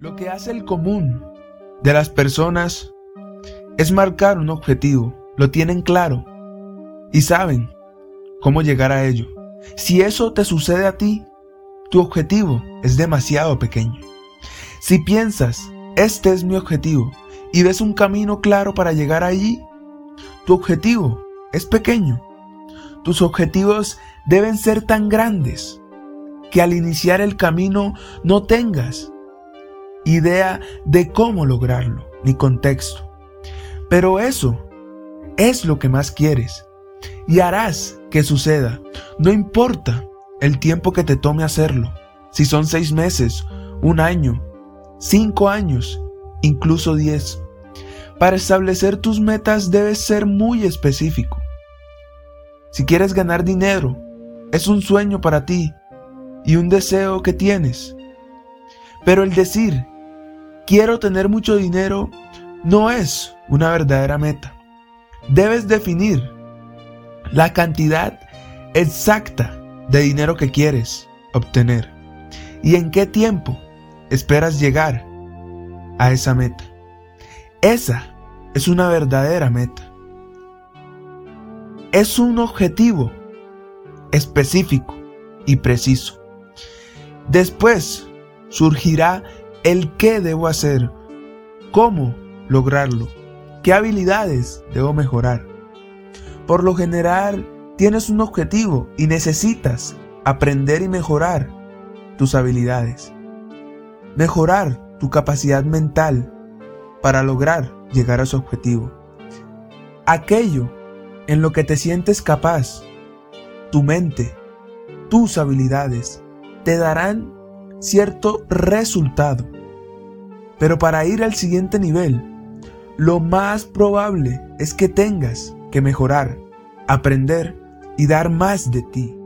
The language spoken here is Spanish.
Lo que hace el común de las personas es marcar un objetivo, lo tienen claro y saben cómo llegar a ello. Si eso te sucede a ti, tu objetivo es demasiado pequeño. Si piensas, este es mi objetivo, y ves un camino claro para llegar allí, tu objetivo es pequeño. Tus objetivos deben ser tan grandes que al iniciar el camino no tengas idea de cómo lograrlo, ni contexto. Pero eso es lo que más quieres y harás que suceda. No importa el tiempo que te tome hacerlo, si son seis meses, un año, cinco años, incluso diez. Para establecer tus metas debes ser muy específico. Si quieres ganar dinero, es un sueño para ti y un deseo que tienes. Pero el decir, quiero tener mucho dinero, no es una verdadera meta. Debes definir la cantidad exacta de dinero que quieres obtener y en qué tiempo esperas llegar a esa meta. Esa es una verdadera meta. Es un objetivo específico y preciso. Después surgirá el qué debo hacer, cómo lograrlo, qué habilidades debo mejorar. Por lo general, tienes un objetivo y necesitas aprender y mejorar tus habilidades. Mejorar tu capacidad mental para lograr llegar a su objetivo. Aquello en lo que te sientes capaz, tu mente, tus habilidades, te darán cierto resultado. Pero para ir al siguiente nivel, lo más probable es que tengas que mejorar, aprender y dar más de ti.